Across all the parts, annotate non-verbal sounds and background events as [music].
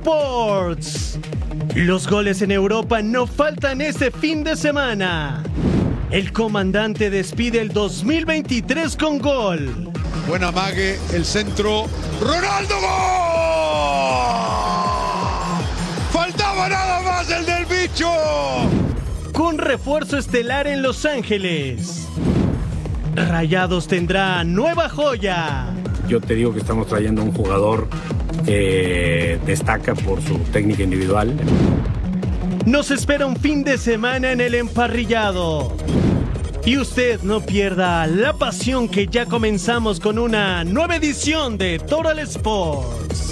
Sports. Los goles en Europa no faltan este fin de semana. El comandante despide el 2023 con gol. Buena mague, el centro. ¡Ronaldo gol! Faltaba nada más el del bicho. Con refuerzo estelar en Los Ángeles. Rayados tendrá nueva joya. Yo te digo que estamos trayendo un jugador que destaca por su técnica individual. Nos espera un fin de semana en el emparrillado. Y usted no pierda la pasión que ya comenzamos con una nueva edición de Total Sports.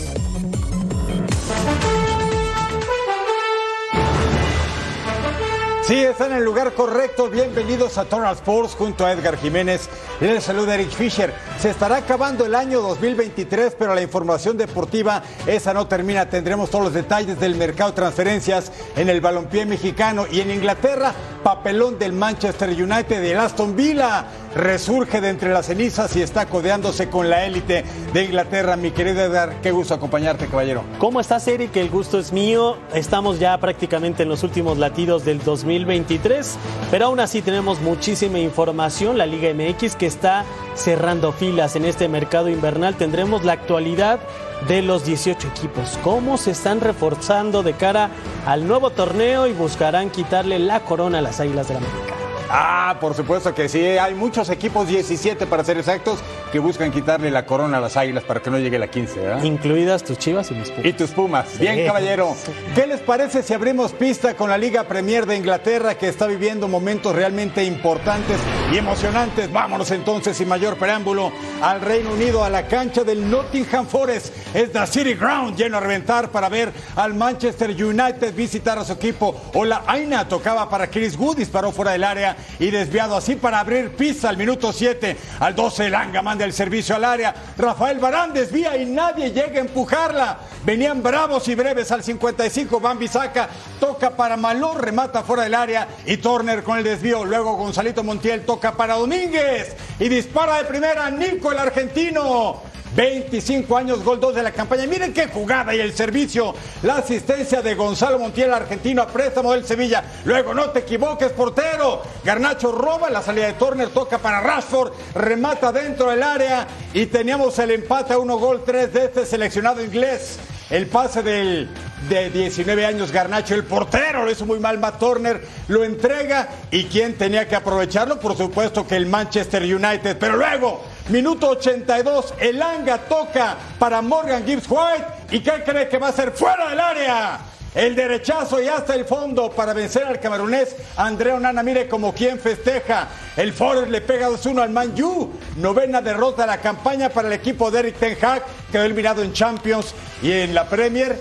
Sí, está en el lugar correcto. Bienvenidos a Total Sports junto a Edgar Jiménez. Les saluda Eric Fisher. Se estará acabando el año 2023, pero la información deportiva esa no termina. Tendremos todos los detalles del mercado de transferencias en el balompié mexicano y en Inglaterra. Papelón del Manchester United de Aston Villa resurge de entre las cenizas y está codeándose con la élite de Inglaterra. Mi querido Edgar, qué gusto acompañarte, caballero. ¿Cómo estás, Eric? El gusto es mío. Estamos ya prácticamente en los últimos latidos del 2023, pero aún así tenemos muchísima información. La Liga MX que está cerrando filas en este mercado invernal. Tendremos la actualidad de los 18 equipos, cómo se están reforzando de cara al nuevo torneo y buscarán quitarle la corona a las Águilas de la América. Ah, por supuesto que sí. Hay muchos equipos, 17 para ser exactos, que buscan quitarle la corona a las águilas para que no llegue la 15, ¿verdad? Incluidas tus chivas y mis pumas. Y tus pumas. Bien, caballero. [laughs] ¿Qué les parece si abrimos pista con la Liga Premier de Inglaterra que está viviendo momentos realmente importantes y emocionantes? Vámonos entonces, sin mayor preámbulo, al Reino Unido, a la cancha del Nottingham Forest. Es la City Ground lleno a reventar para ver al Manchester United visitar a su equipo. O la Aina tocaba para Chris Wood, disparó fuera del área y desviado así para abrir pista al minuto 7. Al 12 Langa manda el servicio al área. Rafael Barán desvía y nadie llega a empujarla. Venían bravos y breves al 55. Van Bisaca toca para Maló, remata fuera del área y Turner con el desvío. Luego Gonzalito Montiel toca para Domínguez y dispara de primera Nico el argentino. 25 años, gol 2 de la campaña. Miren qué jugada y el servicio. La asistencia de Gonzalo Montiel, argentino, a préstamo del Sevilla. Luego, no te equivoques, portero. Garnacho roba, la salida de Turner toca para Rashford, remata dentro del área y teníamos el empate a 1 gol 3 de este seleccionado inglés. El pase del de 19 años Garnacho, el portero, lo hizo muy mal Matt Turner, lo entrega y quién tenía que aprovecharlo, por supuesto que el Manchester United, pero luego Minuto 82, el Anga toca para Morgan Gibbs White. ¿Y qué cree que va a ser fuera del área? El derechazo y hasta el fondo para vencer al camerunés Andrea Onana. Mire como quien festeja. El Forest le pega 2-1 al Man U. Novena derrota de la campaña para el equipo de Eric Ten Hag. Quedó eliminado en Champions y en la Premier.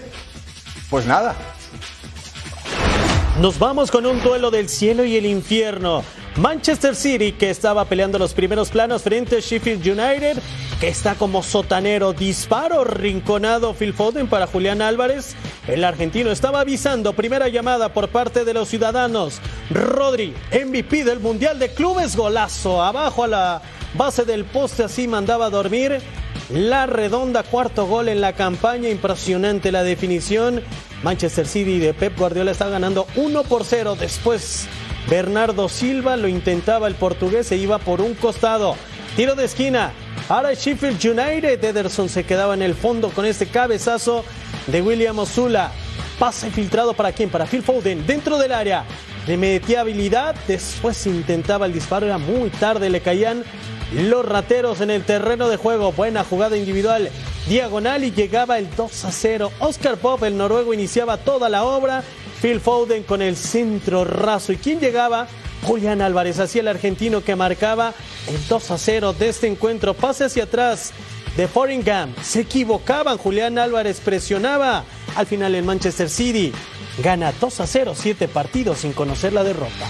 Pues nada. Nos vamos con un duelo del cielo y el infierno. Manchester City, que estaba peleando los primeros planos frente a Sheffield United, que está como sotanero. Disparo rinconado Phil Foden para Julián Álvarez. El argentino estaba avisando. Primera llamada por parte de los ciudadanos. Rodri, MVP del Mundial de Clubes, golazo. Abajo a la base del poste, así mandaba a dormir. La redonda, cuarto gol en la campaña. Impresionante la definición. Manchester City de Pep Guardiola está ganando 1 por 0. Después Bernardo Silva lo intentaba el portugués, se iba por un costado. Tiro de esquina. Ahora Sheffield United. Ederson se quedaba en el fondo con este cabezazo de William Osula. Pase filtrado para quién? Para Phil Foden dentro del área. Le metía habilidad. Después intentaba el disparo. Era muy tarde. Le caían los rateros en el terreno de juego. Buena jugada individual. diagonal y llegaba el 2 a 0. Oscar Pop, el noruego, iniciaba toda la obra. Phil Foden con el centro raso. ¿Y quién llegaba? Julián Álvarez, hacía el argentino que marcaba el 2 a 0 de este encuentro. Pase hacia atrás de Foringham. Se equivocaban. Julián Álvarez presionaba. Al final en Manchester City gana 2 a 0, 7 partidos sin conocer la derrota.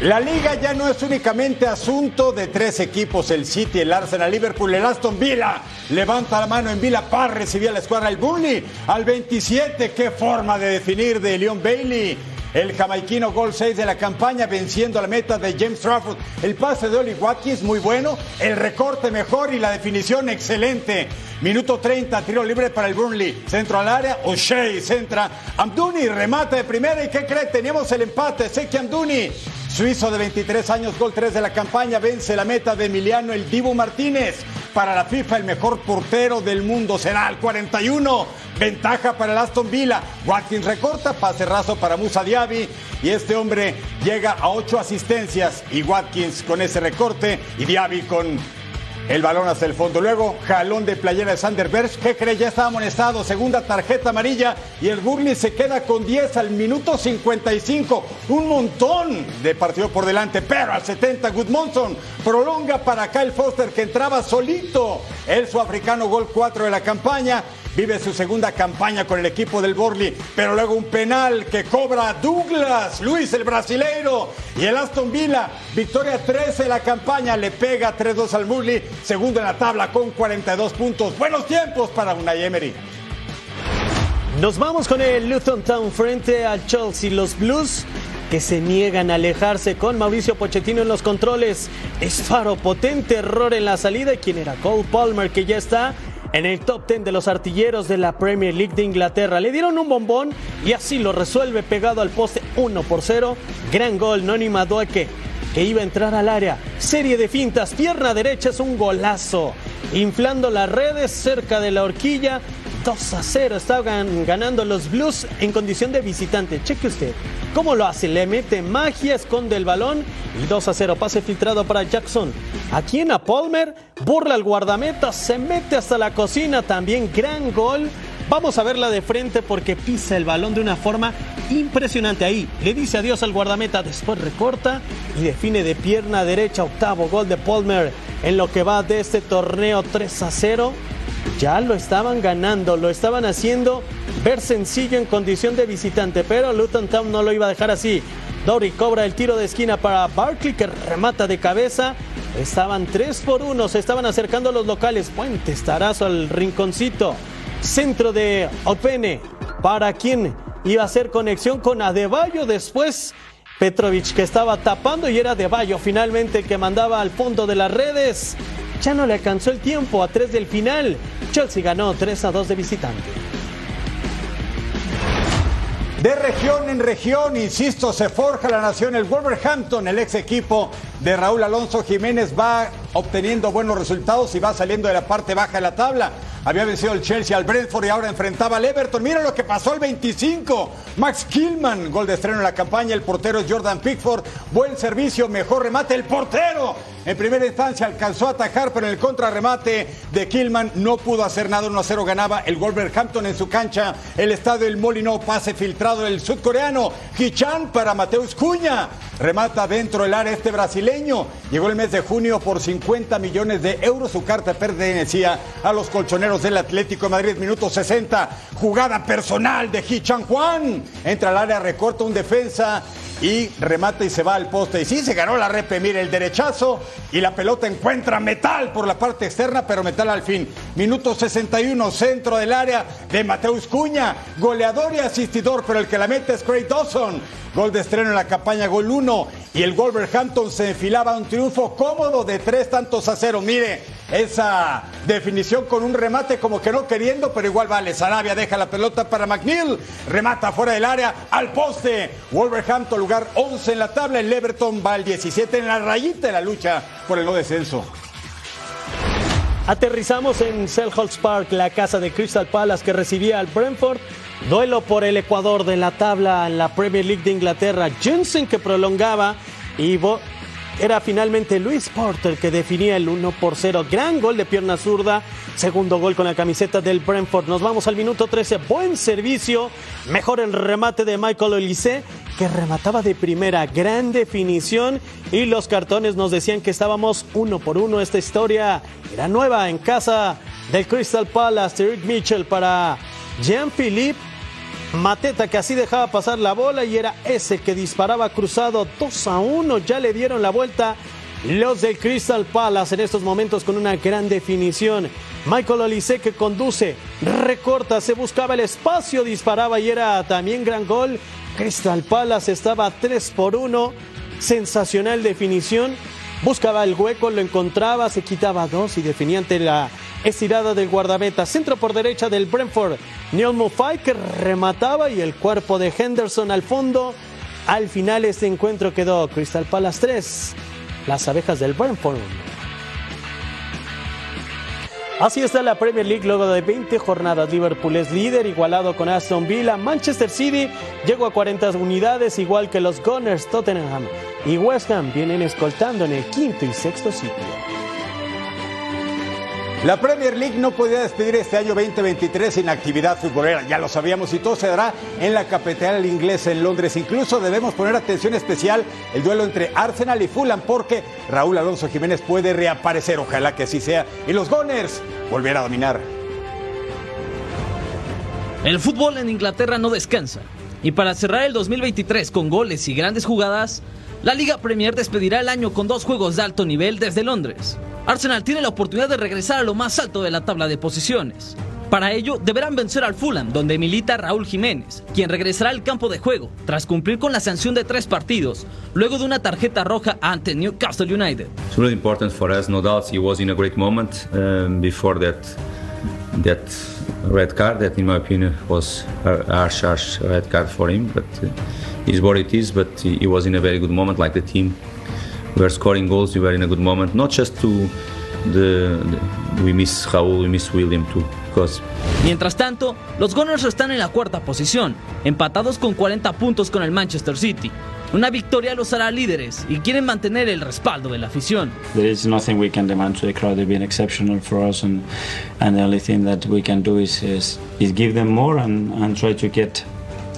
La liga ya no es únicamente asunto de tres equipos, el City, el Arsenal, Liverpool, el Aston Villa. Levanta la mano en Villa Park, recibía la escuadra el Burnley al 27. Qué forma de definir de Leon Bailey. El jamaiquino gol 6 de la campaña venciendo la meta de James Trafford. El pase de Oli Watkins muy bueno, el recorte mejor y la definición excelente. Minuto 30, tiro libre para el Burnley. Centro al área, O'Shea centra. Amduni remata de primera y ¿qué cree? Teníamos el empate. Seki Amduni Suizo de 23 años, gol 3 de la campaña, vence la meta de Emiliano el Dibu Martínez. Para la FIFA, el mejor portero del mundo será el 41. Ventaja para el Aston Villa. Watkins recorta, pase raso para Musa Diaby. Y este hombre llega a 8 asistencias. Y Watkins con ese recorte. Y Diaby con el balón hacia el fondo. Luego, jalón de playera de Sander Berg. ¿Qué cree? Ya estaba amonestado. Segunda tarjeta amarilla. Y el Burnley se queda con 10 al minuto 55. Un montón de partido por delante. Pero al 70, Goodmonson prolonga para Kyle Foster que entraba solito. El sudafricano gol 4 de la campaña vive su segunda campaña con el equipo del Borley, pero luego un penal que cobra Douglas, Luis el brasileiro y el Aston Villa, victoria 13 de la campaña, le pega 3-2 al Burley, segundo en la tabla con 42 puntos. Buenos tiempos para Unai Emery. Nos vamos con el Luton Town frente al Chelsea, los Blues que se niegan a alejarse con Mauricio Pochettino en los controles. Es Faro, potente error en la salida. ¿Y quién era? Cole Palmer, que ya está en el top 10 de los artilleros de la Premier League de Inglaterra. Le dieron un bombón y así lo resuelve pegado al poste 1 por 0. Gran gol, Noni Madueke, que iba a entrar al área. Serie de fintas, pierna derecha es un golazo. Inflando las redes cerca de la horquilla. 2 a 0 estaban ganando los Blues en condición de visitante. Cheque usted cómo lo hace. Le mete magia, esconde el balón y 2 a 0. Pase filtrado para Jackson. Aquí en a Palmer, burla al guardameta, se mete hasta la cocina. También gran gol. Vamos a verla de frente porque pisa el balón de una forma impresionante ahí. Le dice adiós al guardameta, después recorta y define de pierna derecha. Octavo gol de Palmer en lo que va de este torneo 3 a 0 ya lo estaban ganando, lo estaban haciendo ver sencillo en condición de visitante, pero Luton Town no lo iba a dejar así. Dory cobra el tiro de esquina para Barkley que remata de cabeza. Estaban 3 por 1, se estaban acercando los locales. Puente estarazo al rinconcito. Centro de Opene para quien iba a hacer conexión con Adebayo después. Petrovic que estaba tapando y era Adebayo finalmente el que mandaba al fondo de las redes. Ya no le alcanzó el tiempo a 3 del final. Chelsea ganó 3 a 2 de visitante. De región en región, insisto, se forja la nación. El Wolverhampton, el ex equipo de Raúl Alonso Jiménez, va obteniendo buenos resultados y va saliendo de la parte baja de la tabla. Había vencido el Chelsea al Brentford y ahora enfrentaba al Everton. Mira lo que pasó el 25. Max Killman, gol de estreno en la campaña. El portero es Jordan Pickford. Buen servicio, mejor remate. El portero en primera instancia alcanzó a atajar, pero en el contrarremate de Killman no pudo hacer nada. 1 a 0 ganaba el Wolverhampton en su cancha. El estadio El Molino, pase filtrado del sudcoreano. Hichan para Mateus Cuña. Remata dentro del área este brasileño. Llegó el mes de junio por 50 millones de euros. Su carta pertenecía a los colchoneros del Atlético de Madrid, minuto 60. Jugada personal de Hichan Juan. Entra al área, recorta un defensa y remata y se va al poste. Y sí, se ganó la repe, mire el derechazo y la pelota encuentra metal por la parte externa, pero metal al fin. Minuto 61, centro del área de Mateus Cuña, goleador y asistidor, pero el que la mete es Craig Dawson. Gol de estreno en la campaña, gol 1. Y el Wolverhampton se enfilaba un triunfo cómodo de tres tantos a cero. Mire, esa definición con un remate como que no queriendo, pero igual vale. Sarabia deja la pelota para McNeil, remata fuera del área al poste. Wolverhampton lugar 11 en la tabla, el Everton va al 17 en la rayita de la lucha por el no descenso. Aterrizamos en Selhurst Park, la casa de Crystal Palace que recibía al Brentford. Duelo por el Ecuador de la tabla en la Premier League de Inglaterra. Jensen que prolongaba y era finalmente Luis Porter que definía el 1 por 0. Gran gol de pierna zurda. Segundo gol con la camiseta del Brentford. Nos vamos al minuto 13. Buen servicio. Mejor el remate de Michael Olise que remataba de primera. Gran definición. Y los cartones nos decían que estábamos uno por uno. Esta historia era nueva en casa del Crystal Palace. Eric Mitchell para Jean-Philippe Mateta que así dejaba pasar la bola y era ese que disparaba cruzado 2 a 1. Ya le dieron la vuelta los del Crystal Palace en estos momentos con una gran definición. Michael Olise que conduce, recorta, se buscaba el espacio, disparaba y era también gran gol. Crystal Palace estaba 3 por 1. Sensacional definición. Buscaba el hueco, lo encontraba, se quitaba dos y definía ante la estirada del guardameta. Centro por derecha del Brentford. Neil Mufay que remataba y el cuerpo de Henderson al fondo. Al final este encuentro quedó Crystal Palace 3, las abejas del Brentford. Así está la Premier League luego de 20 jornadas. Liverpool es líder, igualado con Aston Villa. Manchester City llegó a 40 unidades, igual que los Gunners, Tottenham y West Ham vienen escoltando en el quinto y sexto sitio. La Premier League no podía despedir este año 2023 sin actividad futbolera, ya lo sabíamos, y todo se dará en la capital inglesa en Londres. Incluso debemos poner atención especial el duelo entre Arsenal y Fulham, porque Raúl Alonso Jiménez puede reaparecer, ojalá que así sea, y los Gunners volver a dominar. El fútbol en Inglaterra no descansa, y para cerrar el 2023 con goles y grandes jugadas, la Liga Premier despedirá el año con dos juegos de alto nivel desde Londres. Arsenal tiene la oportunidad de regresar a lo más alto de la tabla de posiciones. Para ello, deberán vencer al Fulham, donde milita Raúl Jiménez, quien regresará al campo de juego tras cumplir con la sanción de tres partidos, luego de una tarjeta roja ante Newcastle United. It's really important for us, no doubt. He was in a great moment um, before that that red card. That, in my opinion, was a harsh, harsh red card for him. But uh, is what it is. But he was in a very good moment, like the team. We were scoring goals, we were in a good moment. Not just to the, the we miss Raúl, we miss William too. Because Mientras tanto, los Gunners están en la cuarta posición, empatados con 40 puntos con el Manchester City. Una victoria los hará líderes y quieren mantener el respaldo de la afición. There is nothing we can demand to the crowd. They've been exceptional for us, and, and the only thing that we can do is, is, is give them more and, and try to get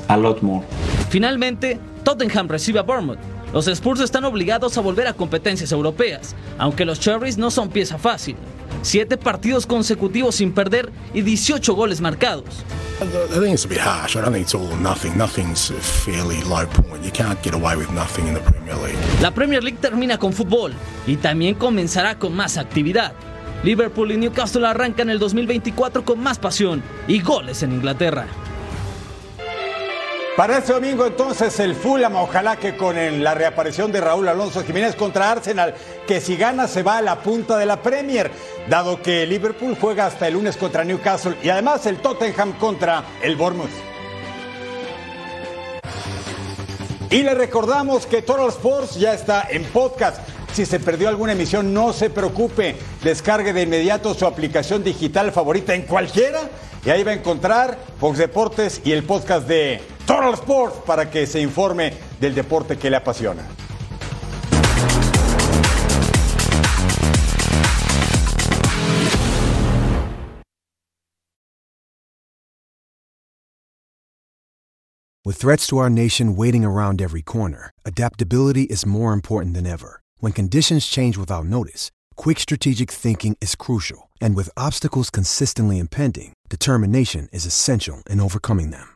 a lot more. Finalmente, Tottenham recibe a Bournemouth. Los Spurs están obligados a volver a competencias europeas, aunque los Cherries no son pieza fácil. Siete partidos consecutivos sin perder y 18 goles marcados. I think it's a bit harsh. I don't think it's all or nothing. Nothing's a fairly low point. You can't get away with nothing in the Premier League. La Premier League termina con fútbol y también comenzará con más actividad. Liverpool y Newcastle arrancan el 2024 con más pasión y goles en Inglaterra. Para este domingo entonces el Fulham, ojalá que con la reaparición de Raúl Alonso Jiménez contra Arsenal, que si gana se va a la punta de la Premier, dado que Liverpool juega hasta el lunes contra Newcastle y además el Tottenham contra el Bournemouth. Y le recordamos que Total Sports ya está en podcast. Si se perdió alguna emisión, no se preocupe. Descargue de inmediato su aplicación digital favorita en cualquiera y ahí va a encontrar Fox Deportes y el podcast de Total Sports para que se informe del deporte que le apasiona. With threats to our nation waiting around every corner, adaptability is more important than ever. When conditions change without notice, quick strategic thinking is crucial, and with obstacles consistently impending, determination is essential in overcoming them.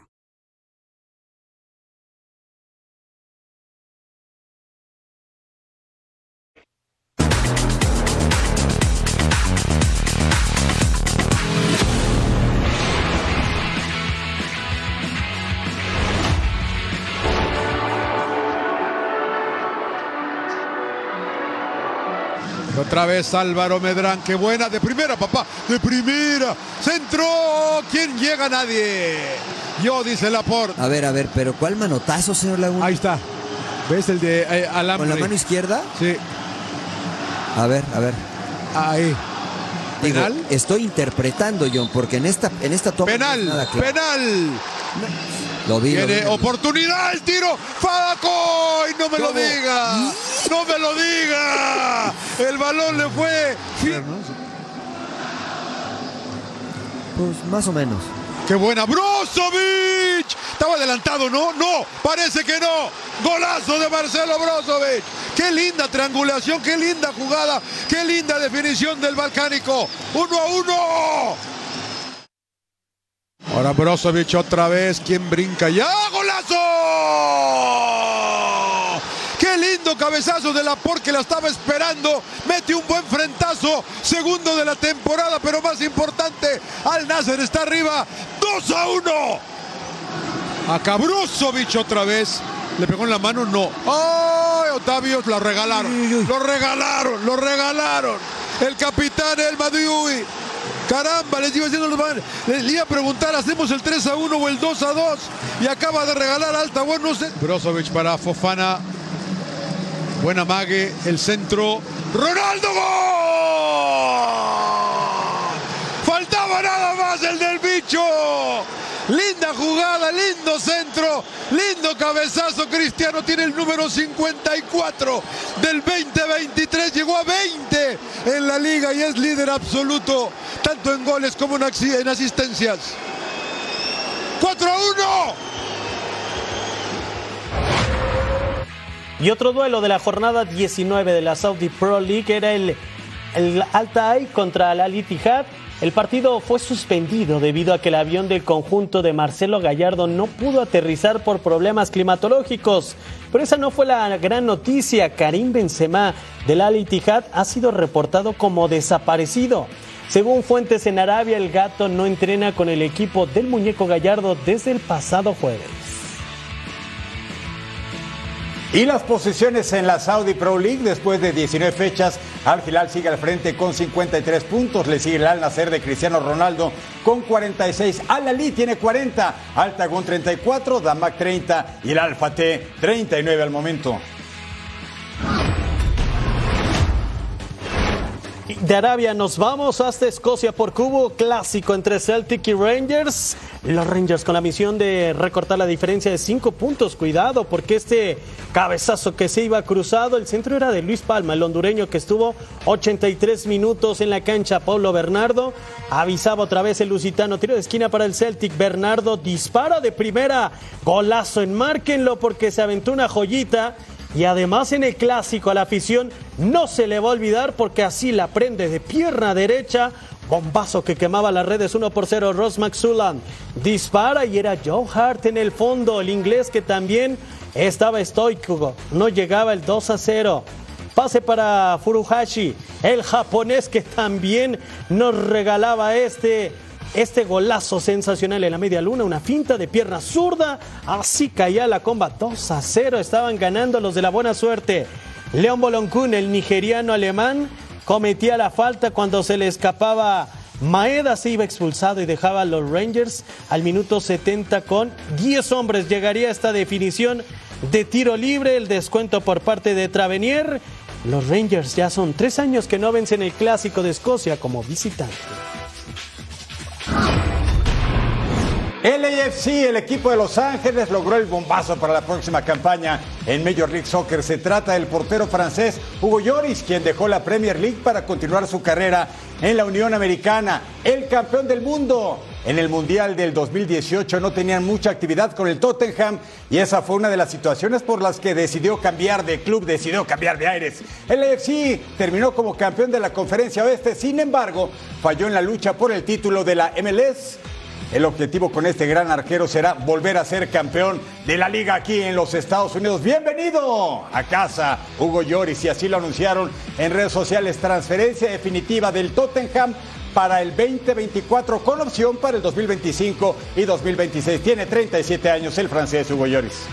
Otra vez Álvaro Medrán, qué buena, de primera, papá, de primera. Centro, ¿quién llega? Nadie. Yo, dice Laporte. A ver, a ver, pero ¿cuál manotazo, señor Laguna? Ahí está. ¿Ves el de eh, alambre? ¿Con la mano izquierda? Sí. A ver, a ver. Ahí. Digo, ¿Penal? estoy interpretando, John, porque en esta, en esta toma. no es Penal, nada claro. penal. Lo vi, lo Tiene vi. oportunidad el tiro. Fadaco. Y no me lo diga. No me lo diga. El balón le fue. Pues más o menos. ¡Qué buena! ¡Brozovic! Estaba adelantado, ¿no? No, parece que no. Golazo de Marcelo Brozovic. ¡Qué linda triangulación! ¡Qué linda jugada! ¡Qué linda definición del Balcánico! ¡Uno a uno! Ahora Brozovic otra vez. ¿Quién brinca ya? ¡Golazo! ¡Qué lindo cabezazo de la que la estaba esperando! Mete un buen frentazo. Segundo de la temporada, pero más importante, Al Nasser está arriba. ¡2 a 1! Acá Brozovic otra vez. ¿Le pegó en la mano? No. ¡Ay, Otavio! Lo regalaron. Lo regalaron, lo regalaron. El capitán El Madiui. Caramba, les iba diciendo los man- les iba a preguntar, ¿hacemos el 3 a 1 o el 2 a 2? Y acaba de regalar alta, bueno, no sé. Brozovic para Fofana. Buena mague, el centro. ¡Ronaldo gol! Faltaba nada más el del bicho. Linda jugada, lindo centro, lindo cabezazo. Cristiano tiene el número 54 del 2023. Llegó a 20 en la liga y es líder absoluto, tanto en goles como en asistencias. 4 a 1. Y otro duelo de la jornada 19 de la Saudi Pro League era el, el Altai contra el Al Ittihad. El partido fue suspendido debido a que el avión del conjunto de Marcelo Gallardo no pudo aterrizar por problemas climatológicos. Pero esa no fue la gran noticia. Karim Benzema del Al Ittihad ha sido reportado como desaparecido. Según fuentes en Arabia, el gato no entrena con el equipo del muñeco Gallardo desde el pasado jueves. Y las posiciones en la Saudi Pro League después de 19 fechas, Al Hilal sigue al frente con 53 puntos, le sigue el Al Nacer de Cristiano Ronaldo con 46, Al Ali tiene 40, Al Tagún 34, Damac 30 y el Al Fateh 39 al momento. De Arabia nos vamos hasta Escocia por cubo clásico entre Celtic y Rangers. Los Rangers con la misión de recortar la diferencia de 5 puntos. Cuidado porque este cabezazo que se iba cruzado, el centro era de Luis Palma, el hondureño que estuvo 83 minutos en la cancha. Pablo Bernardo avisaba otra vez el lusitano. Tiro de esquina para el Celtic. Bernardo dispara de primera. Golazo, enmárquenlo porque se aventó una joyita. Y además en el clásico a la afición no se le va a olvidar porque así la prende de pierna derecha. Bombazo que quemaba las redes 1 por 0. Ross McSullan dispara y era Joe Hart en el fondo. El inglés que también estaba estoico. No llegaba el 2 a 0. Pase para Furuhashi, el japonés que también nos regalaba este este golazo sensacional en la media luna, una finta de pierna zurda, así caía la comba 2 a 0, estaban ganando los de la buena suerte. León Boloncún, el nigeriano alemán, cometía la falta cuando se le escapaba Maeda, se iba expulsado y dejaba a los Rangers al minuto 70 con 10 hombres. Llegaría esta definición de tiro libre, el descuento por parte de Travenier. Los Rangers ya son tres años que no vencen el clásico de Escocia como visitante. El AFC, el equipo de Los Ángeles, logró el bombazo para la próxima campaña en Major League Soccer. Se trata del portero francés Hugo Lloris, quien dejó la Premier League para continuar su carrera en la Unión Americana. El campeón del mundo. En el Mundial del 2018 no tenían mucha actividad con el Tottenham y esa fue una de las situaciones por las que decidió cambiar de club, decidió cambiar de aires. El AFC terminó como campeón de la Conferencia Oeste, sin embargo, falló en la lucha por el título de la MLS. El objetivo con este gran arquero será volver a ser campeón de la liga aquí en los Estados Unidos. Bienvenido a casa, Hugo Lloris, y así lo anunciaron en redes sociales. Transferencia definitiva del Tottenham para el 2024 con opción para el 2025 y 2026. Tiene 37 años el francés Hugo Lloris.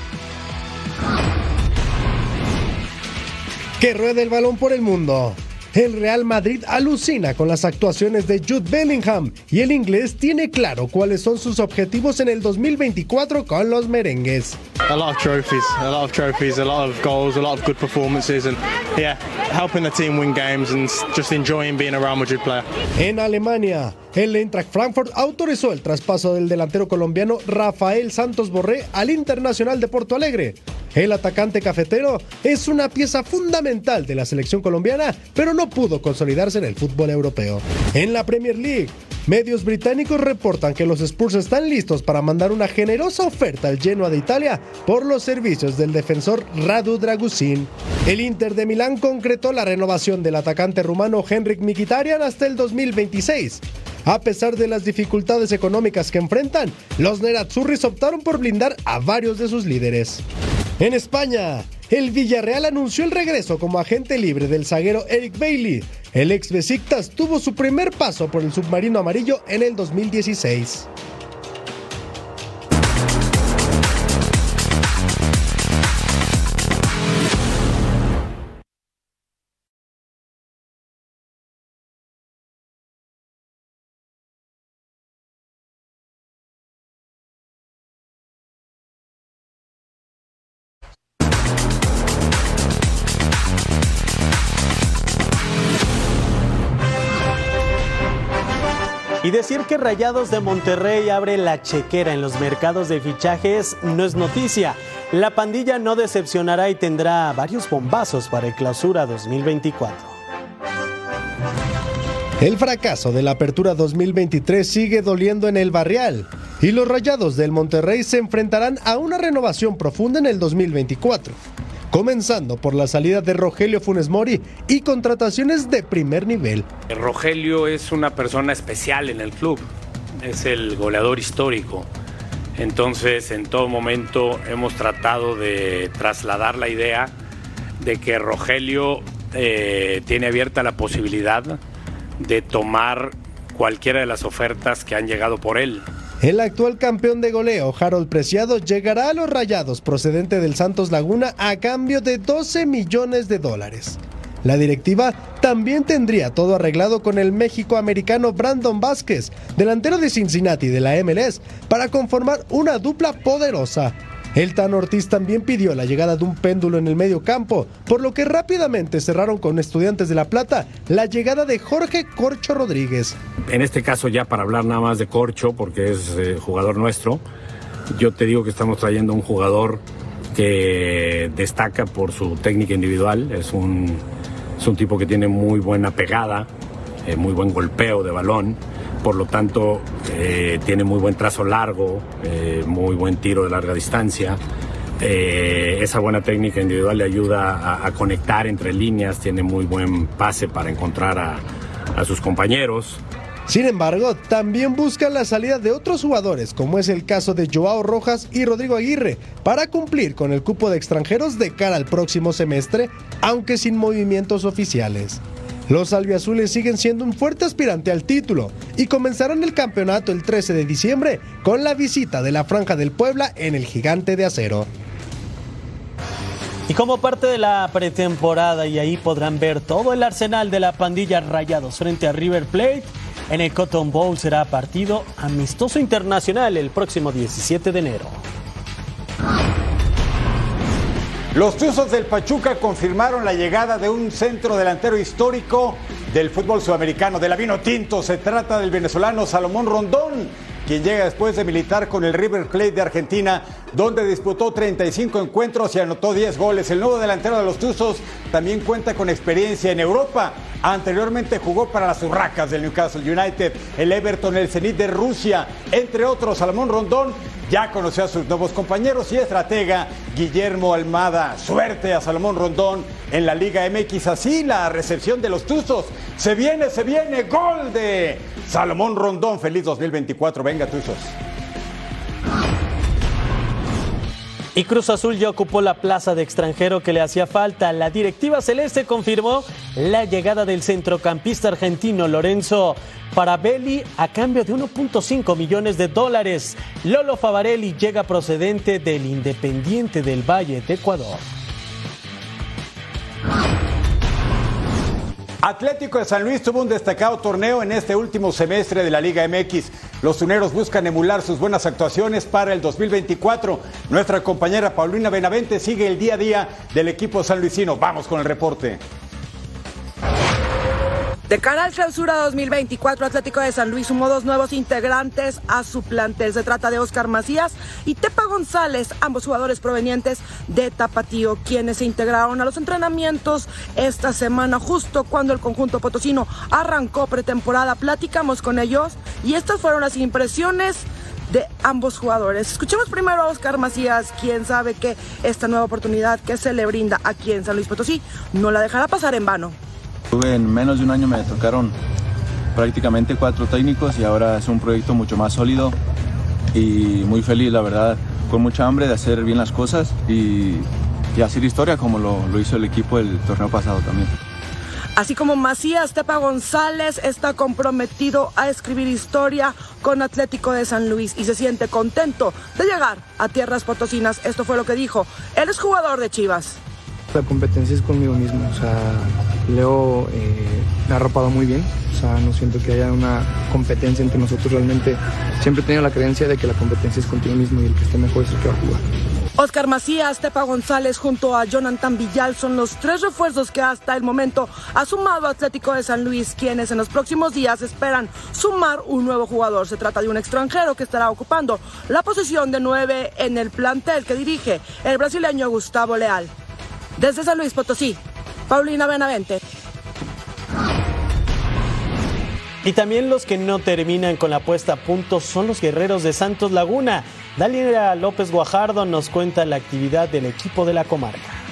Que ruede el balón por el mundo. El Real Madrid alucina con las actuaciones de Jude Bellingham y el inglés tiene claro cuáles son sus objetivos en el 2024 con los merengues. A lot of trophies, a lot of trophies, a lot of goals, a lot of good performances, and yeah, helping the team win games and just enjoying being a Real Madrid player. En Alemania, el Eintracht Frankfurt autorizó el traspaso del delantero colombiano Rafael Santos Borré al Internacional de Porto Alegre. El atacante cafetero es una pieza fundamental de la selección colombiana, pero no pudo consolidarse en el fútbol europeo. En la Premier League, medios británicos reportan que los Spurs están listos para mandar una generosa oferta al Genoa de Italia por los servicios del defensor Radu Dragusin. El Inter de Milán concretó la renovación del atacante rumano Henrik Mkhitaryan hasta el 2026. A pesar de las dificultades económicas que enfrentan, los Nerazzurris optaron por blindar a varios de sus líderes. En España, el Villarreal anunció el regreso como agente libre del zaguero Eric Bailey. El ex Besiktas tuvo su primer paso por el submarino amarillo en el 2016. Y decir que Rayados de Monterrey abre la chequera en los mercados de fichajes no es noticia. La pandilla no decepcionará y tendrá varios bombazos para el clausura 2024. El fracaso de la apertura 2023 sigue doliendo en el barrial y los Rayados del Monterrey se enfrentarán a una renovación profunda en el 2024, comenzando por la salida de Rogelio Funes Mori y contrataciones de primer nivel. Rogelio es una persona especial en el club, es el goleador histórico. Entonces, en todo momento hemos tratado de trasladar la idea de que Rogelio eh, tiene abierta la posibilidad de tomar cualquiera de las ofertas que han llegado por él. El actual campeón de goleo, Harold Preciado, llegará a los Rayados procedente del Santos Laguna a cambio de 12 millones de dólares. La directiva también tendría todo arreglado con el México-americano Brandon Vázquez, delantero de Cincinnati de la MLS, para conformar una dupla poderosa. El Tan Ortiz también pidió la llegada de un péndulo en el medio campo, por lo que rápidamente cerraron con Estudiantes de La Plata la llegada de Jorge Corcho Rodríguez. En este caso ya para hablar nada más de Corcho, porque es eh, jugador nuestro, yo te digo que estamos trayendo un jugador que destaca por su técnica individual, es un, es un tipo que tiene muy buena pegada, eh, muy buen golpeo de balón, por lo tanto eh, tiene muy buen trazo largo, eh, muy buen tiro de larga distancia. Eh, esa buena técnica individual le ayuda a, conectar entre líneas, tiene muy buen pase para encontrar a, a sus compañeros. Sin embargo, también busca la salida de otros jugadores, como es el caso de Joao Rojas y Rodrigo Aguirre, para cumplir con el cupo de extranjeros de cara al próximo semestre, aunque sin movimientos oficiales. Los albiazules siguen siendo un fuerte aspirante al título y comenzarán el campeonato el 13 de diciembre con la visita de la Franja del Puebla en el Gigante de Acero. Y como parte de la pretemporada, y ahí podrán ver todo el arsenal de la pandilla Rayados frente a River Plate, en el Cotton Bowl será partido amistoso internacional el próximo 17 de enero. Los Tuzos del Pachuca confirmaron la llegada de un centro delantero histórico del fútbol sudamericano, de la vino tinto. Se trata del venezolano Salomón Rondón, quien llega después de militar con el River Plate de Argentina, donde disputó 35 encuentros y anotó 10 goles. El nuevo delantero de los Tuzos también cuenta con experiencia en Europa. Anteriormente jugó para las Urracas del Newcastle United, el Everton, el Zenit de Rusia, entre otros. Salomón Rondón ya conoció a sus nuevos compañeros y estratega Guillermo Almada. Suerte a Salomón Rondón en la Liga MX. Así la recepción de los Tuzos. Se viene, se viene. Gol de Salomón Rondón. Feliz 2024. Venga, Tuzos. Y Cruz Azul ya ocupó la plaza de extranjero que le hacía falta. La directiva celeste confirmó la llegada del centrocampista argentino Lorenzo Parabelli a cambio de 1.5 millones de dólares. Lolo Favarelli llega procedente del Independiente del Valle de Ecuador. Atlético de San Luis tuvo un destacado torneo en este último semestre de la Liga MX. Los tuneros buscan emular sus buenas actuaciones para el 2024. Nuestra compañera Paulina Benavente sigue el día a día del equipo sanluisino. Vamos con el reporte. De cara al clausura 2024, Atlético de San Luis sumó dos nuevos integrantes a su plantel. Se trata de Oscar Macías y Tepa González, ambos jugadores provenientes de Tapatío, quienes se integraron a los entrenamientos esta semana, justo cuando el conjunto potosino arrancó pretemporada. Platicamos con ellos y estas fueron las impresiones de ambos jugadores. Escuchemos primero a Oscar Macías, quien sabe que esta nueva oportunidad que se le brinda aquí en San Luis Potosí no la dejará pasar en vano. En menos de un año me tocaron prácticamente cuatro técnicos y ahora es un proyecto mucho más sólido y muy feliz, la verdad, con mucha hambre de hacer bien las cosas y, y hacer historia como lo, lo hizo el equipo el torneo pasado también. Así como Macías Tepa González está comprometido a escribir historia con Atlético de San Luis y se siente contento de llegar a tierras potosinas. Esto fue lo que dijo. Él es jugador de Chivas. La competencia es conmigo mismo, o sea, Leo eh, me ha arropado muy bien, o sea, no siento que haya una competencia entre nosotros realmente. Siempre he tenido la creencia de que la competencia es contigo mismo y el que esté mejor es el que va a jugar. Oscar Macías, Tepa González junto a Jonathan Villal son los tres refuerzos que hasta el momento ha sumado Atlético de San Luis, quienes en los próximos días esperan sumar un nuevo jugador. Se trata de un extranjero que estará ocupando la posición de nueve en el plantel que dirige el brasileño Gustavo Leal. Desde San Luis Potosí, Paulina Benavente. Y también los que no terminan con la puesta a punto son los guerreros de Santos Laguna. Daliera López Guajardo nos cuenta la actividad del equipo de la comarca.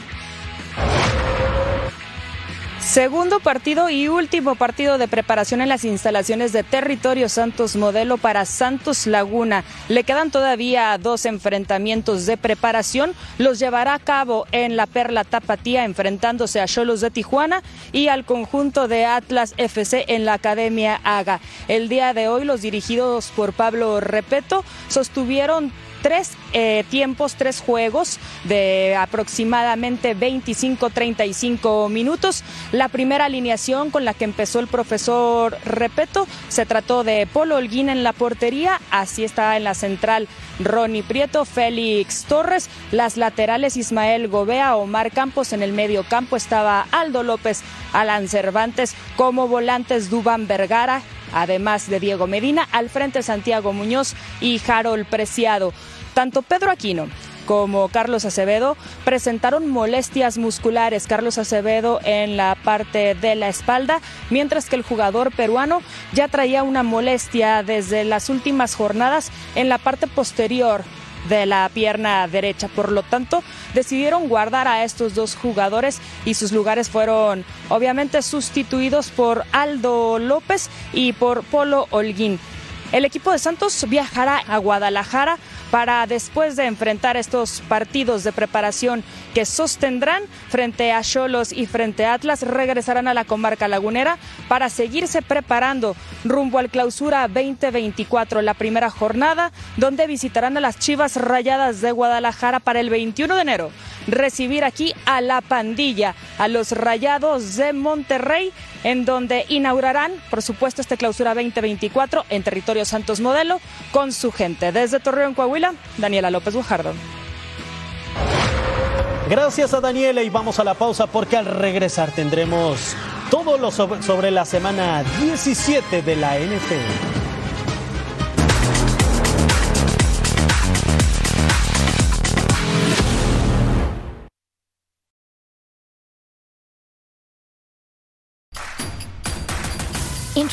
Segundo partido y último partido de preparación en las instalaciones de Territorio Santos Modelo para Santos Laguna. Le quedan todavía dos enfrentamientos de preparación. Los llevará a cabo en la Perla Tapatía enfrentándose a Cholos de Tijuana y al conjunto de Atlas FC en la Academia Haga. El día de hoy los dirigidos por Pablo Repeto sostuvieron tres eh, tiempos, tres juegos de aproximadamente 25-35 minutos. La primera alineación con la que empezó el profesor Repeto se trató de Polo Holguín en la portería, así está en la central Ronnie Prieto, Félix Torres, las laterales Ismael Gobea, Omar Campos en el medio campo estaba Aldo López, Alan Cervantes, como volantes Duban Vergara, además de Diego Medina, al frente Santiago Muñoz y Harold Preciado. Tanto Pedro Aquino como Carlos Acevedo presentaron molestias musculares. Carlos Acevedo en la parte de la espalda, mientras que el jugador peruano ya traía una molestia desde las últimas jornadas en la parte posterior de la pierna derecha. Por lo tanto, decidieron guardar a estos dos jugadores y sus lugares fueron obviamente sustituidos por Aldo López y por Polo Holguín. El equipo de Santos viajará a Guadalajara para después de enfrentar estos partidos de preparación que sostendrán frente a Cholos y frente a Atlas, regresarán a la comarca lagunera para seguirse preparando rumbo al clausura 2024, la primera jornada, donde visitarán a las Chivas Rayadas de Guadalajara para el 21 de enero. Recibir aquí a la pandilla, a los Rayados de Monterrey, en donde inaugurarán, por supuesto, este clausura 2024 en territorio Santos Modelo con su gente. Desde Torreón, Coahuila, Daniela López Guajardo. Gracias a Daniela y vamos a la pausa porque al regresar tendremos todo lo sobre, sobre la semana 17 de la NFL.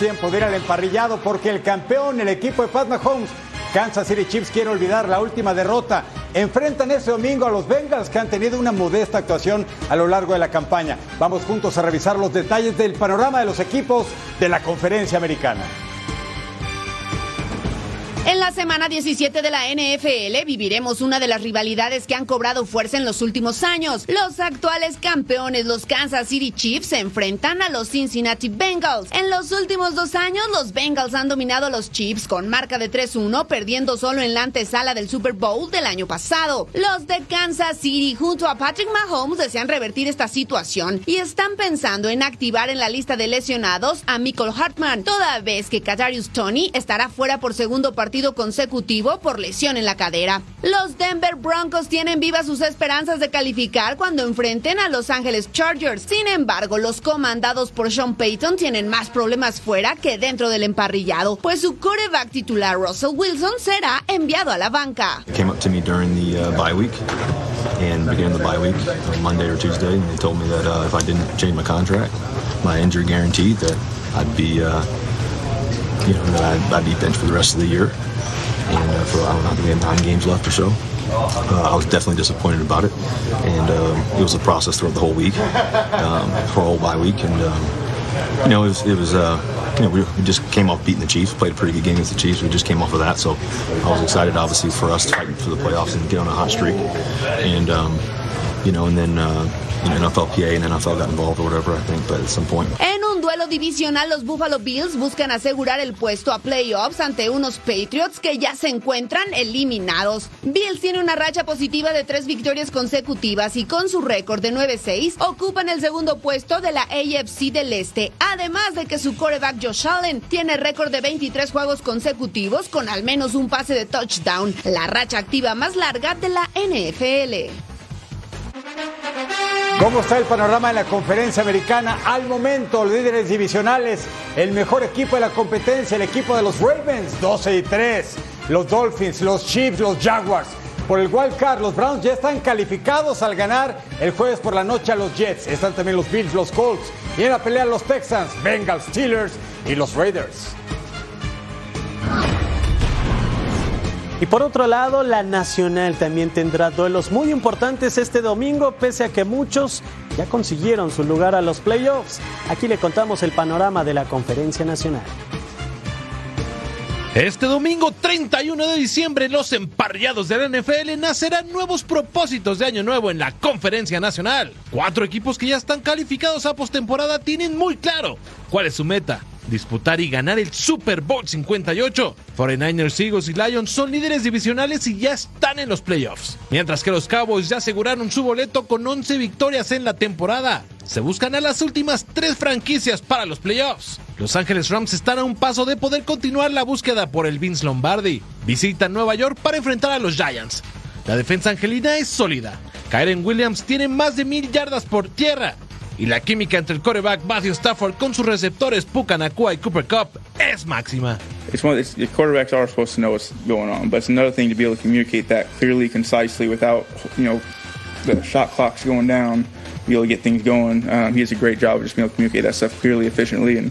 Tiempo de ir al emparrillado porque el campeón, el equipo de Pat Mahomes, Kansas City Chiefs quiere olvidar la última derrota. Enfrentan este domingo a los Bengals que han tenido una modesta actuación a lo largo de la campaña. Vamos juntos a revisar los detalles del panorama de los equipos de la conferencia americana. En la semana 17 de la NFL viviremos una de las rivalidades que han cobrado fuerza en los últimos años. Los actuales campeones, los Kansas City Chiefs, se enfrentan a los Cincinnati Bengals. En los últimos dos años, los Bengals han dominado a los Chiefs con marca de 3-1, perdiendo solo en la antesala del Super Bowl del año pasado. Los de Kansas City, junto a Patrick Mahomes, desean revertir esta situación y están pensando en activar en la lista de lesionados a Michael Hartman, toda vez que Kadarius Tony estará fuera por segundo partido consecutivo por lesión en la cadera. Los Denver Broncos tienen vivas sus esperanzas de calificar cuando enfrenten a Los Angeles Chargers. Sin embargo, los comandados por Sean Payton tienen más problemas fuera que dentro del emparrillado, pues su coreback titular Russell Wilson será enviado a la banca. Came up to me during the uh, bye week and began the bye week on Monday or Tuesday, and they told me that uh, if I didn't change my contract, my injury guaranteed, that I'd be, uh, you know, that I'd, I'd be benched for the rest of the year. and uh, for I don't know, I think we had nine games left or so. Uh, I was definitely disappointed about it, and um, it was a process throughout the whole week, um, for a whole bye week, and um, you know it was, it was uh, you know we, we, just came off beating the Chiefs, played a pretty good game against the Chiefs. We just came off of that, so I was excited, obviously, for us fighting for the playoffs and get on a hot streak, and um, you know, and then. Uh, you know, NFLPA and NFL got involved or whatever, I think, but at some point. Duelo divisional, los Buffalo Bills buscan asegurar el puesto a playoffs ante unos Patriots que ya se encuentran eliminados. Bills tiene una racha positiva de tres victorias consecutivas y con su récord de 9-6 ocupan el segundo puesto de la AFC del Este, además de que su quarterback Josh Allen tiene récord de 23 juegos consecutivos con al menos un pase de touchdown, la racha activa más larga de la NFL. ¿Cómo está el panorama en la conferencia americana? Al momento, líderes divisionales, el mejor equipo de la competencia, el equipo de los Ravens, 12 y 3. Los Dolphins, los Chiefs, los Jaguars. Por el wild card, los Browns ya están calificados al ganar el jueves por la noche a los Jets. Están también los Bills, los Colts. Y en la pelea los Texans, Bengals, Steelers y los Raiders. Y por otro lado, la Nacional también tendrá duelos muy importantes este domingo, pese a que muchos ya consiguieron su lugar a los playoffs. Aquí le contamos el panorama de la Conferencia Nacional. Este domingo 31 de diciembre, los emparrillados de la NFL nacerán nuevos propósitos de año nuevo en la Conferencia Nacional. Cuatro equipos que ya están calificados a postemporada tienen muy claro cuál es su meta disputar y ganar el Super Bowl 58. 49ers, Eagles y Lions son líderes divisionales y ya están en los playoffs. Mientras que los Cowboys ya aseguraron su boleto con 11 victorias en la temporada. Se buscan a las últimas tres franquicias para los playoffs. Los Ángeles Rams están a un paso de poder continuar la búsqueda por el Vince Lombardi. Visitan Nueva York para enfrentar a los Giants. La defensa angelina es sólida. Kyren Williams tiene más de mil yardas por tierra y la química entre el quarterback Matthew Stafford con sus receptores Puka Nakua y Cooper Cup es máxima. It's one, it's, the quarterbacks are supposed to know what's going on, but it's another thing to be able to communicate that clearly, concisely, without you know the shot clocks going down. Be able to get things going. Um, he does a great job of just being able to communicate that stuff clearly, efficiently, and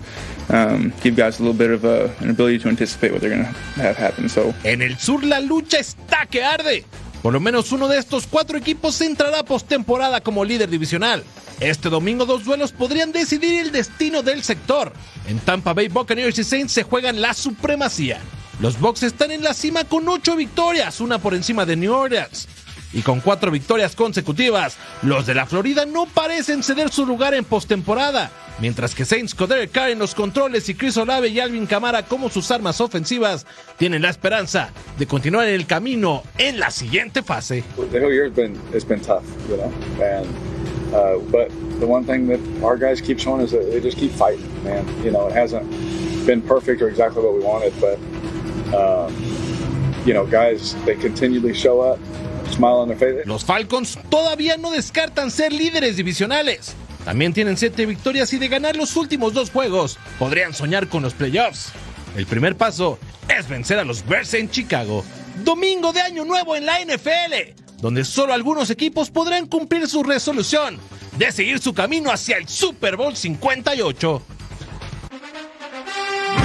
um, give guys a little bit of a, an ability to anticipate what they're going to have happen. So. En el sur la lucha está que arde. Por lo menos uno de estos cuatro equipos entrará postemporada como líder divisional. Este domingo dos duelos podrían decidir el destino del sector. En Tampa Bay Buccaneers y Saints se juegan la supremacía. Los Bucks están en la cima con ocho victorias, una por encima de New Orleans. Y con cuatro victorias consecutivas, los de la Florida no parecen ceder su lugar en postemporada. Mientras que Saints con Carr en los controles y Chris Olave y Alvin Kamara como sus armas ofensivas tienen la esperanza de continuar en el camino en la siguiente fase. Uh, but the one thing that our guys keep showing is that they just keep fighting, man. You know, it hasn't been perfect or exactly what we wanted, but um, you know, guys, they continually show up, smile on their face. Los Falcons todavía no descartan ser líderes divisionales. También tienen siete victorias y de ganar los últimos dos juegos podrían soñar con los playoffs. El primer paso es vencer a los Bears en Chicago. Domingo de Año Nuevo en la NFL donde solo algunos equipos podrán cumplir su resolución de seguir su camino hacia el Super Bowl 58.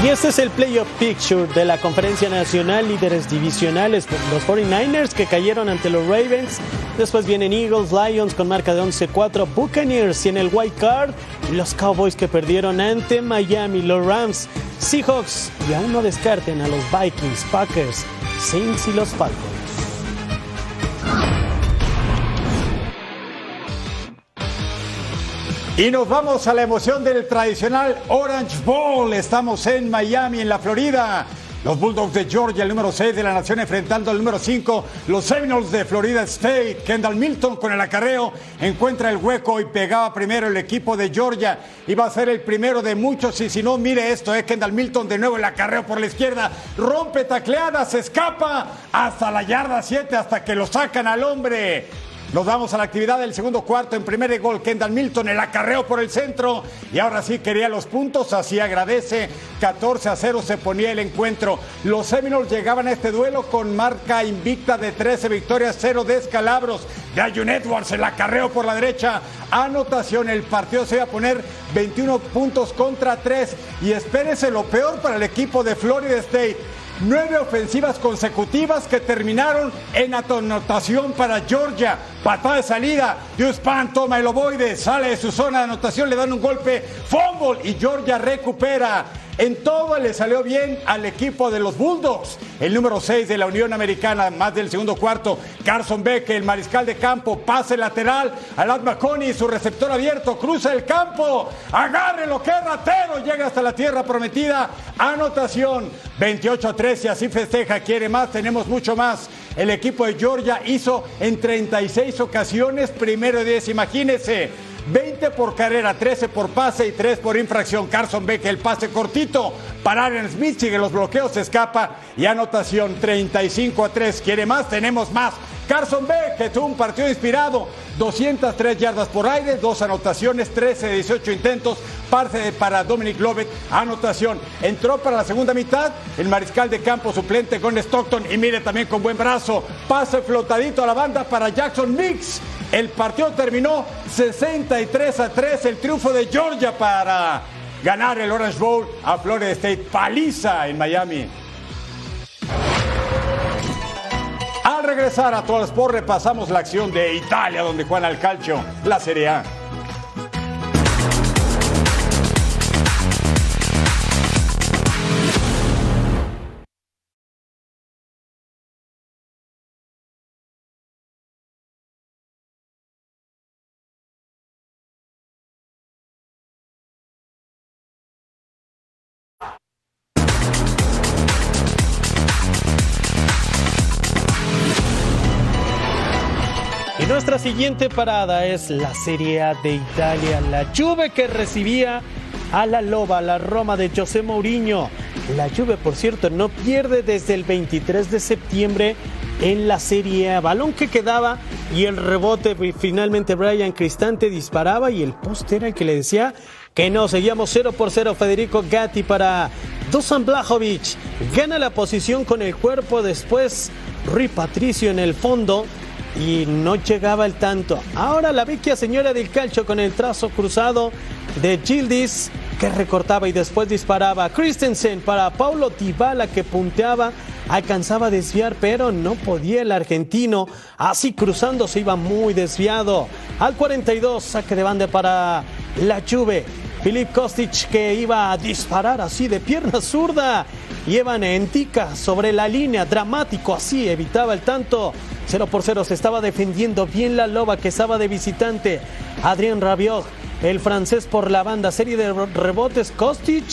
Y este es el playoff picture de la conferencia nacional, líderes divisionales, los 49ers que cayeron ante los Ravens. Después vienen Eagles, Lions con marca de 11-4, Buccaneers y en el White Card, los Cowboys que perdieron ante Miami, los Rams, Seahawks y aún no descarten a los Vikings, Packers, Saints y los Falcons. Y nos vamos a la emoción del tradicional Orange Bowl. Estamos en Miami, en la Florida. Los Bulldogs de Georgia, el número 6 de la nación, enfrentando al número 5, los Seminoles de Florida State. Kendall Milton con el acarreo encuentra el hueco y pegaba primero el equipo de Georgia. Iba a ser el primero de muchos y si no, mire esto, es Kendall Milton de nuevo el acarreo por la izquierda. Rompe tacleada, se escapa hasta la yarda 7 hasta que lo sacan al hombre. Nos vamos a la actividad del segundo cuarto. En primer gol, Kendall Milton, el acarreo por el centro. Y ahora sí quería los puntos, así agradece. 14 a 0 se ponía el encuentro. Los Seminoles llegaban a este duelo con marca invicta de 13 victorias, 0 descalabros. De Ayun Edwards, el acarreo por la derecha. Anotación, el partido se iba a poner 21 puntos contra 3. Y espérese lo peor para el equipo de Florida State. Nueve ofensivas consecutivas que terminaron en anotación para Georgia. Patada de salida. Pan toma el ovoide, sale de su zona de anotación, le dan un golpe. Fumble y Georgia recupera. En todo le salió bien al equipo de los Bulldogs. El número 6 de la Unión Americana, más del segundo cuarto, Carson Beck, el mariscal de campo, pase lateral a Lat McConey, su receptor abierto, cruza el campo, agarre lo que ratero, llega hasta la tierra prometida, anotación, 28 a 13, así festeja, quiere más, tenemos mucho más. El equipo de Georgia hizo en 36 ocasiones primero 10, imagínense. 20 por carrera, 13 por pase y 3 por infracción. Carson Beck, el pase cortito. Para Aaron Smith sigue los bloqueos, se escapa y anotación 35 a 3. ¿Quiere más? Tenemos más. Carson Beck, que tuvo un partido inspirado, 203 yardas por aire, dos anotaciones, 13 de 18 intentos, parte para Dominic Lovett, anotación. Entró para la segunda mitad el mariscal de campo suplente con Stockton y mire también con buen brazo, pase flotadito a la banda para Jackson Mix. El partido terminó 63 a 3, el triunfo de Georgia para ganar el Orange Bowl a Florida State, paliza en Miami. Al regresar a Todos repasamos la acción de Italia donde juega al calcio la Serie A. nuestra siguiente parada es la Serie A de Italia, la Juve que recibía a la Loba, la Roma de José Mourinho. La Juve, por cierto, no pierde desde el 23 de septiembre en la Serie A. Balón que quedaba y el rebote, finalmente Brian Cristante disparaba y el poste era el que le decía que no, seguíamos 0 por 0 Federico Gatti para Dusan Blajovic. Gana la posición con el cuerpo, después Rui Patricio en el fondo y no llegaba el tanto. Ahora la vecchia señora del calcio con el trazo cruzado de Gildis que recortaba y después disparaba. Christensen para Paulo Tibala que punteaba, alcanzaba a desviar, pero no podía el argentino. Así cruzando se iba muy desviado. Al 42, saque de banda para la Juve. Filip Kostic que iba a disparar así de pierna zurda. Llevan Entica sobre la línea, dramático así, evitaba el tanto. 0 por 0 se estaba defendiendo bien la loba que estaba de visitante. Adrián Rabiot, el francés por la banda, serie de rebotes Kostic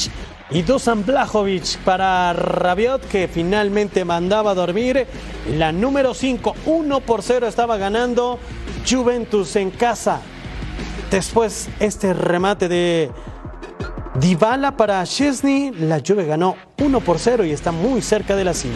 y Dusan Blajovic para Rabiot que finalmente mandaba a dormir. La número 5, 1 por 0 estaba ganando Juventus en casa. Después este remate de Dybala para Chesney, la Juve ganó 1 por 0 y está muy cerca de la cima.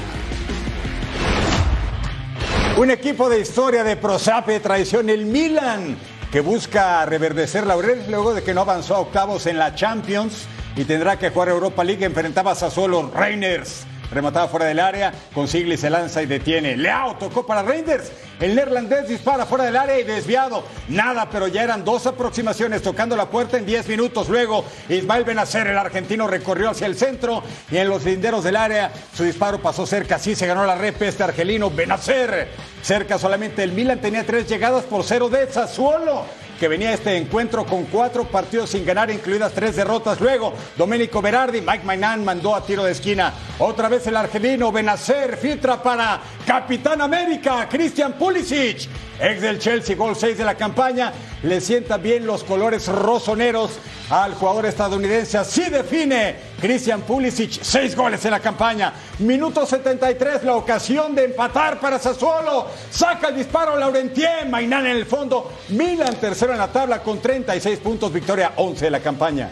Un equipo de historia de Prosape de tradición, el Milan, que busca reverdecer laureles luego de que no avanzó a octavos en la Champions y tendrá que jugar Europa League. Enfrentaba a Sassuolo Reiners remataba fuera del área, consigue se lanza y detiene. Leao tocó para Reinders. El neerlandés dispara fuera del área y desviado. Nada, pero ya eran dos aproximaciones tocando la puerta en 10 minutos. Luego, Ismael Benacer, el argentino, recorrió hacia el centro y en los linderos del área su disparo pasó cerca. Así se ganó la repe este argelino Benacer. Cerca solamente el Milan tenía tres llegadas por cero de Sassuolo que venía este encuentro con cuatro partidos sin ganar, incluidas tres derrotas. Luego, Domenico Berardi, Mike Mainan mandó a tiro de esquina. Otra vez el argelino Benacer filtra para Capitán América, Christian Pulisic. Ex del Chelsea, gol 6 de la campaña. Le sientan bien los colores rosoneros al jugador estadounidense. Así define Christian Pulisic. Seis goles en la campaña. Minuto 73, la ocasión de empatar para Sassuolo. Saca el disparo Laurentien. Mainán en el fondo. Milan tercero en la tabla con 36 puntos. Victoria 11 de la campaña.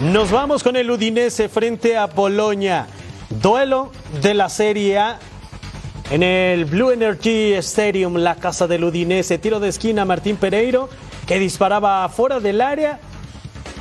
Nos vamos con el Udinese frente a Boloña. Duelo de la Serie A en el Blue Energy Stadium, la casa del Udinese. Tiro de esquina Martín Pereiro, que disparaba fuera del área.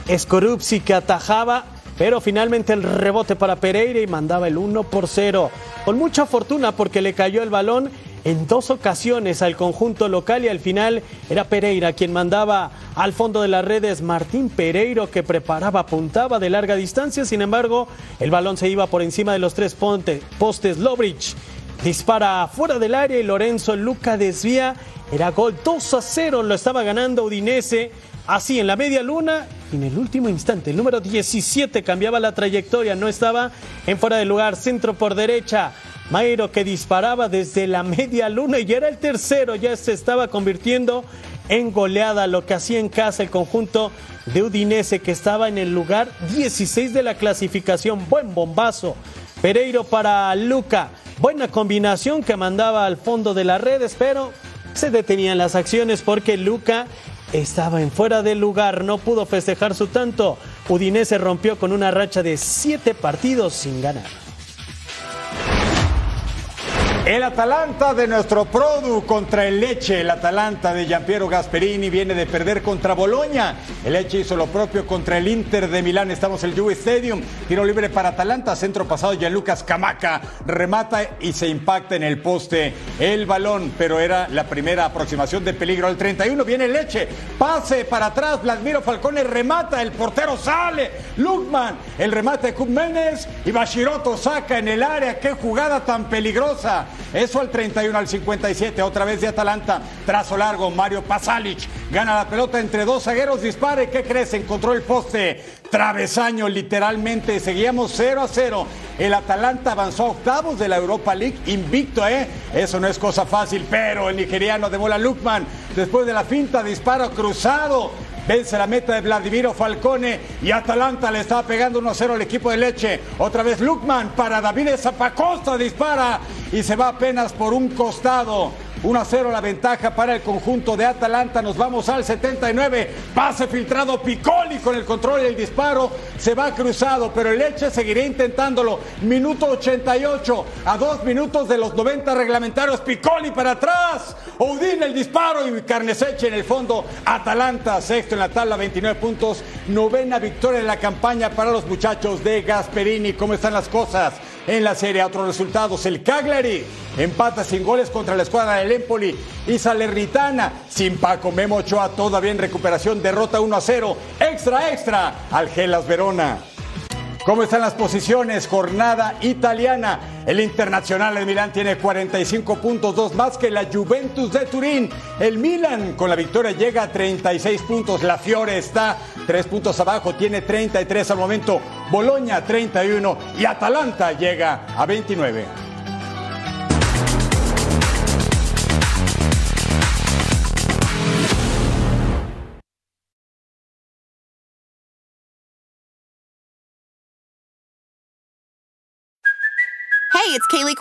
Skorupsi que atajaba, pero finalmente el rebote para Pereira y mandaba el 1 por 0. Con mucha fortuna porque le cayó el balón en dos ocasiones al conjunto local y al final era Pereira quien mandaba al fondo de las redes Martín Pereiro que preparaba, apuntaba de larga distancia, sin embargo el balón se iba por encima de los tres postes Lobrich dispara fuera del área y Lorenzo Luca desvía. Era gol 2 a 0, lo estaba ganando Udinese. Así en la media luna, en el último instante, el número 17 cambiaba la trayectoria, no estaba en fuera de lugar, centro por derecha. Mairo que disparaba desde la media luna y era el tercero, ya se estaba convirtiendo en goleada, lo que hacía en casa el conjunto de Udinese que estaba en el lugar 16 de la clasificación. Buen bombazo. Pereiro para Luca. Buena combinación que mandaba al fondo de las redes, pero se detenían las acciones porque Luca estaba en fuera del lugar, no pudo festejar su tanto. Udinese rompió con una racha de siete partidos sin ganar. El Atalanta de nuestro Produ contra el Leche. El Atalanta de Giampiero Gasperini viene de perder contra Boloña. El Leche hizo lo propio contra el Inter de Milán. Estamos en el Juve Stadium. Tiro libre para Atalanta. Centro pasado Gianlucas Camaca. Remata y se impacta en el poste el balón. Pero era la primera aproximación de peligro. Al 31 viene Leche. Pase para atrás. Vladimiro Falcone remata. El portero sale. Lukman. El remate de Kup Méndez. Y Bashiroto saca en el área. Qué jugada tan peligrosa. Eso al 31 al 57, otra vez de Atalanta. Trazo largo, Mario Pasalic gana la pelota entre dos zagueros, dispare. ¿Qué crees? Encontró el poste. Travesaño, literalmente. Seguíamos 0 a 0. El Atalanta avanzó a octavos de la Europa League, invicto, ¿eh? Eso no es cosa fácil, pero el nigeriano de Bola Lukman, después de la finta, disparo cruzado. Vence la meta de Vladimiro Falcone y Atalanta le estaba pegando 1-0 al equipo de Leche. Otra vez Lukman para David Zapacosta dispara y se va apenas por un costado. 1 a 0 la ventaja para el conjunto de Atalanta. Nos vamos al 79. Pase filtrado Piccoli con el control y el disparo. Se va cruzado, pero el Leche seguirá intentándolo. Minuto 88 a dos minutos de los 90 reglamentarios. Piccoli para atrás. Oudin el disparo y Carneseche en el fondo. Atalanta sexto en la tabla, 29 puntos. Novena victoria en la campaña para los muchachos de Gasperini. ¿Cómo están las cosas? En la serie. Otros resultados, el Cagliari empata sin goles contra la escuadra del Empoli y Salernitana sin Paco Memo Ochoa todavía en recuperación, derrota 1 a 0, extra extra al Gelas Verona. ¿Cómo están las posiciones? Jornada italiana. El Internacional de Milán tiene 45 puntos, dos más que la Juventus de Turín. El Milan con la victoria llega a 36 puntos. La Fiore está tres puntos abajo, tiene 33 al momento. Boloña 31 y Atalanta llega a 29.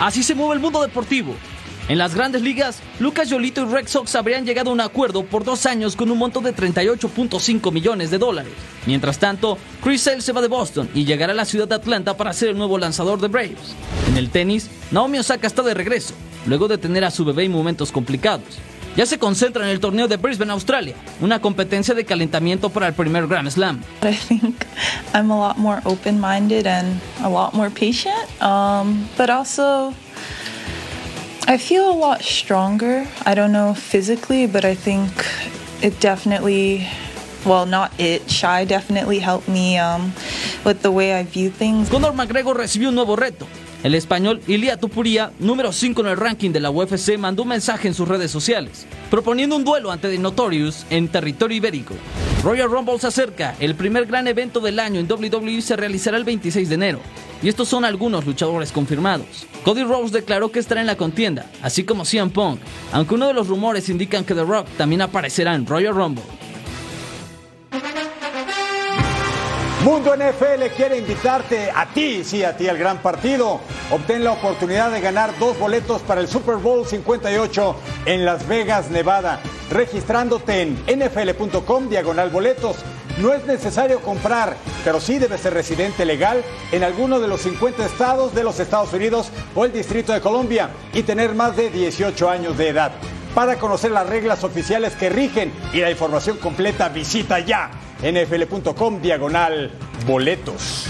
Así se mueve el mundo deportivo. En las grandes ligas, Lucas Yolito y Red Sox habrían llegado a un acuerdo por dos años con un monto de 38.5 millones de dólares. Mientras tanto, Chris Sale se va de Boston y llegará a la ciudad de Atlanta para ser el nuevo lanzador de Braves. En el tenis, Naomi Osaka está de regreso, luego de tener a su bebé en momentos complicados. Ya se concentra en el torneo de Brisbane, Australia, una competencia de calentamiento para el primer Grand Slam. I think I'm a lot more open minded and a lot more patient. Um, but also, I feel a lot stronger. I don't know physically, but I think it definitely, well, not it, Shy definitely helped me um, with the way I view things. Conor McGregor recibió un nuevo reto. El español Ilia Tupuria, número 5 en el ranking de la UFC, mandó un mensaje en sus redes sociales, proponiendo un duelo ante The Notorious en territorio ibérico. Royal Rumble se acerca, el primer gran evento del año en WWE se realizará el 26 de enero, y estos son algunos luchadores confirmados. Cody Rhodes declaró que estará en la contienda, así como CM Punk, aunque uno de los rumores indican que The Rock también aparecerá en Royal Rumble. Mundo NFL quiere invitarte a ti, sí, a ti al gran partido. Obtén la oportunidad de ganar dos boletos para el Super Bowl 58 en Las Vegas, Nevada, registrándote en nfl.com diagonal boletos. No es necesario comprar, pero sí debes ser residente legal en alguno de los 50 estados de los Estados Unidos o el Distrito de Colombia y tener más de 18 años de edad. Para conocer las reglas oficiales que rigen y la información completa, visita ya nfl.com diagonal boletos.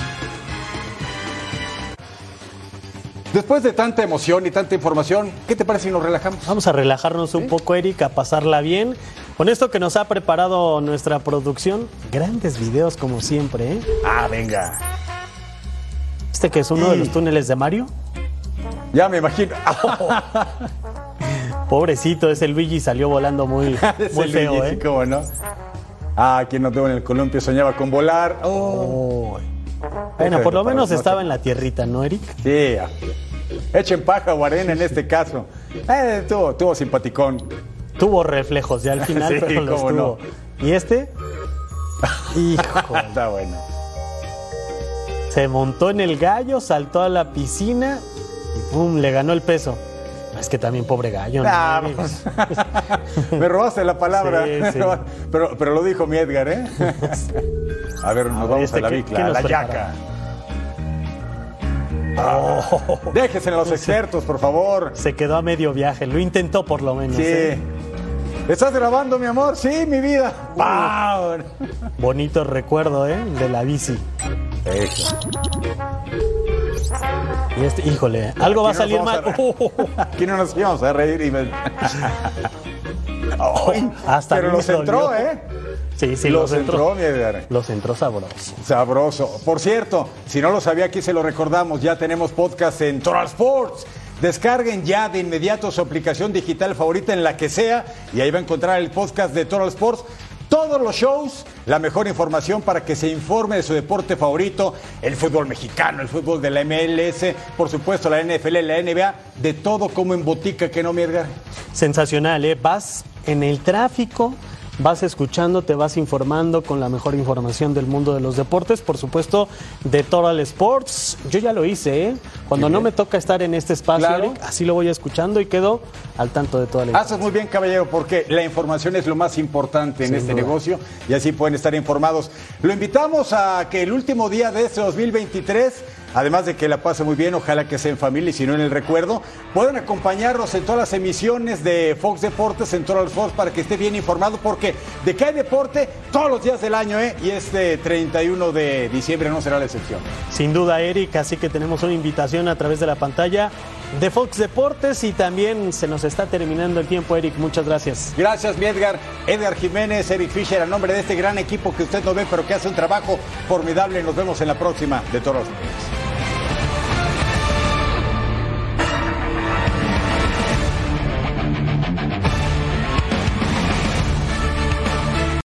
Después de tanta emoción y tanta información, ¿qué te parece si nos relajamos? Vamos a relajarnos un poco, Eric, a pasarla bien. Con esto que nos ha preparado nuestra producción, grandes videos como siempre, ¿eh? Ah, venga. ¿Este que es uno de los túneles de Mario? Ya me imagino. [laughs] [laughs] Pobrecito, ese Luigi salió volando muy, [laughs] muy feo, Luigi, ¿eh? sí, cómo no. Ah, quien no tuvo en el columpio soñaba con volar. Oh. Bueno, por lo menos estaba en la tierrita, ¿no, Eric? Sí, echen paja o arena en este caso. Eh, tuvo, tuvo simpaticón. Tuvo reflejos ya al final, [laughs] Sí, pero los no. tuvo. ¿Y este? [laughs] Hijo. Está bueno. Se montó en el gallo, saltó a la piscina y ¡pum! le ganó el peso. Es que también pobre gallo. ¿no? Ah, [laughs] Me robaste la palabra. Sí, sí. Pero, pero lo dijo mi Edgar, ¿eh? [laughs] A ver, nos vamos este, a la ¿qué- bicla, a la yaca. Ah, Déjense en los [laughs] expertos, por favor. Se quedó a medio viaje, lo intentó por lo menos. Sí. ¿eh? ¿Estás grabando, mi amor? Sí, mi vida. ¡Pau! Bonito recuerdo, ¿eh? De la bici. Eso. Y este, híjole, algo va a salir mal. a- [laughs] Aquí no nos íbamos a reír y me- [laughs] Hasta Pero los entró, dolió. ¿eh? Sí, sí, los los entró. entró. Los entró sabroso. Sabroso. Por cierto, si no lo sabía, aquí se lo recordamos. Ya tenemos podcast en Total Sports. Descarguen ya de inmediato su aplicación digital favorita en la que sea y ahí va a encontrar el podcast de Total Sports. Todos los shows, la mejor información para que se informe de su deporte favorito, el fútbol mexicano, el fútbol de la MLS, por supuesto la NFL, la NBA, de todo como en botica que no, Edgar. Sensacional, ¿eh? Vas en el tráfico, vas escuchando, te vas informando con la mejor información del mundo de los deportes, por supuesto, de Total Sports. Yo ya lo hice, ¿eh? Cuando no me toca estar en este espacio, Claro. Eric, así lo voy escuchando y quedo al tanto de toda la Haces muy bien, caballero, porque la información es lo más importante en Sin este duda. negocio y así pueden estar informados. Lo invitamos a que el último día de este 2023, además de que la pase muy bien, ojalá que sea en familia y si no en el recuerdo, puedan acompañarnos en todas las emisiones de Fox Deportes, en Total Fox, para que esté bien informado, porque de que hay deporte todos los días del año, ¿eh? Y este 31 de diciembre no será la excepción. Sin duda, Eric, así que tenemos una invitación a través de la pantalla de Fox Deportes y también se nos está terminando el tiempo, Eric. Muchas gracias. Gracias, mi Edgar. Edgar Jiménez, Eric Fisher, a nombre de este gran equipo que usted no ve, pero que hace un trabajo formidable. Nos vemos en la próxima de Toros.